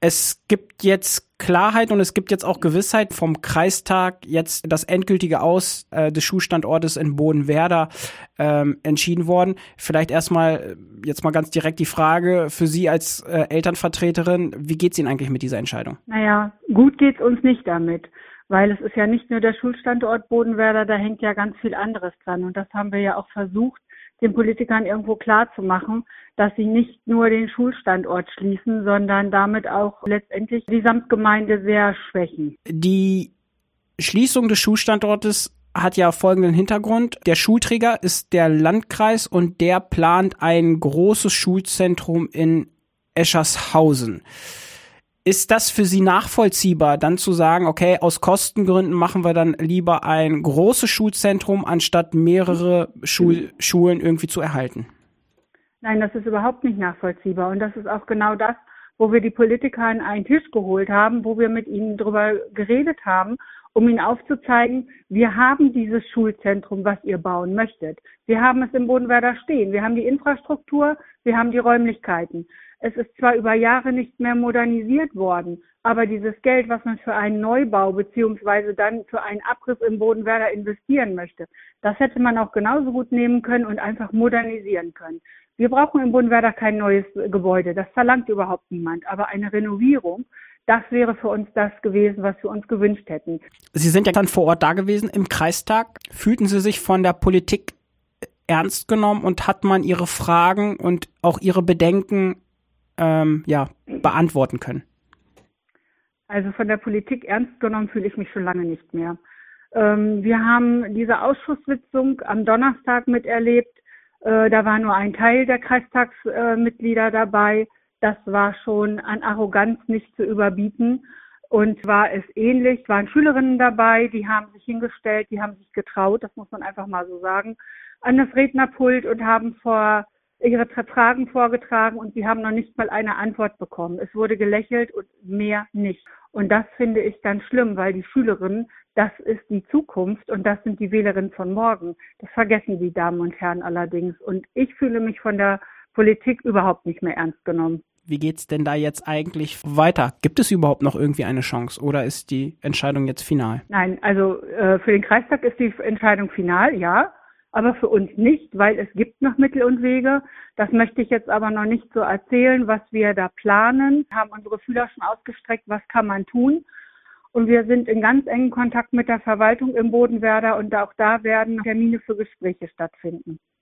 Es gibt jetzt Klarheit und es gibt jetzt auch Gewissheit vom Kreistag, jetzt das endgültige Aus äh, des Schulstandortes in Bodenwerder ähm, entschieden worden. Vielleicht erstmal jetzt mal ganz direkt die Frage für Sie als äh, Elternvertreterin, wie geht's Ihnen eigentlich mit dieser Entscheidung? Naja, gut geht's uns nicht damit, weil es ist ja nicht nur der Schulstandort Bodenwerder, da hängt ja ganz viel anderes dran und das haben wir ja auch versucht den Politikern irgendwo klar zu machen, dass sie nicht nur den Schulstandort schließen, sondern damit auch letztendlich die Samtgemeinde sehr schwächen. Die Schließung des Schulstandortes hat ja folgenden Hintergrund. Der Schulträger ist der Landkreis und der plant ein großes Schulzentrum in Eschershausen. Ist das für Sie nachvollziehbar, dann zu sagen, okay, aus Kostengründen machen wir dann lieber ein großes Schulzentrum, anstatt mehrere Schul Schulen irgendwie zu erhalten? Nein, das ist überhaupt nicht nachvollziehbar. Und das ist auch genau das, wo wir die Politiker an einen Tisch geholt haben, wo wir mit ihnen darüber geredet haben, um ihnen aufzuzeigen, wir haben dieses Schulzentrum, was ihr bauen möchtet. Wir haben es im Bodenwerder stehen. Wir haben die Infrastruktur, wir haben die Räumlichkeiten. Es ist zwar über Jahre nicht mehr modernisiert worden, aber dieses Geld, was man für einen Neubau beziehungsweise dann für einen Abriss im Bodenwerder investieren möchte, das hätte man auch genauso gut nehmen können und einfach modernisieren können. Wir brauchen im Bodenwerder kein neues Gebäude, das verlangt überhaupt niemand, aber eine Renovierung, das wäre für uns das gewesen, was wir uns gewünscht hätten. Sie sind ja dann vor Ort da gewesen im Kreistag. Fühlten Sie sich von der Politik ernst genommen und hat man Ihre Fragen und auch Ihre Bedenken ähm, ja, beantworten können? Also von der Politik ernst genommen fühle ich mich schon lange nicht mehr. Ähm, wir haben diese Ausschusssitzung am Donnerstag miterlebt. Äh, da war nur ein Teil der Kreistagsmitglieder äh, dabei. Das war schon an Arroganz nicht zu überbieten. Und war es ähnlich, waren Schülerinnen dabei, die haben sich hingestellt, die haben sich getraut, das muss man einfach mal so sagen, an das Rednerpult und haben vor ihre Fragen vorgetragen und sie haben noch nicht mal eine Antwort bekommen. Es wurde gelächelt und mehr nicht. Und das finde ich ganz schlimm, weil die Schülerinnen, das ist die Zukunft und das sind die Wählerinnen von morgen. Das vergessen die Damen und Herren allerdings. Und ich fühle mich von der Politik überhaupt nicht mehr ernst genommen. Wie geht's denn da jetzt eigentlich weiter? Gibt es überhaupt noch irgendwie eine Chance oder ist die Entscheidung jetzt final? Nein, also äh, für den Kreistag ist die Entscheidung final, ja aber für uns nicht, weil es gibt noch Mittel und Wege. Das möchte ich jetzt aber noch nicht so erzählen, was wir da planen. Wir haben unsere Fühler schon ausgestreckt, was kann man tun. Und wir sind in ganz engen Kontakt mit der Verwaltung im Bodenwerder und auch da werden Termine für Gespräche stattfinden.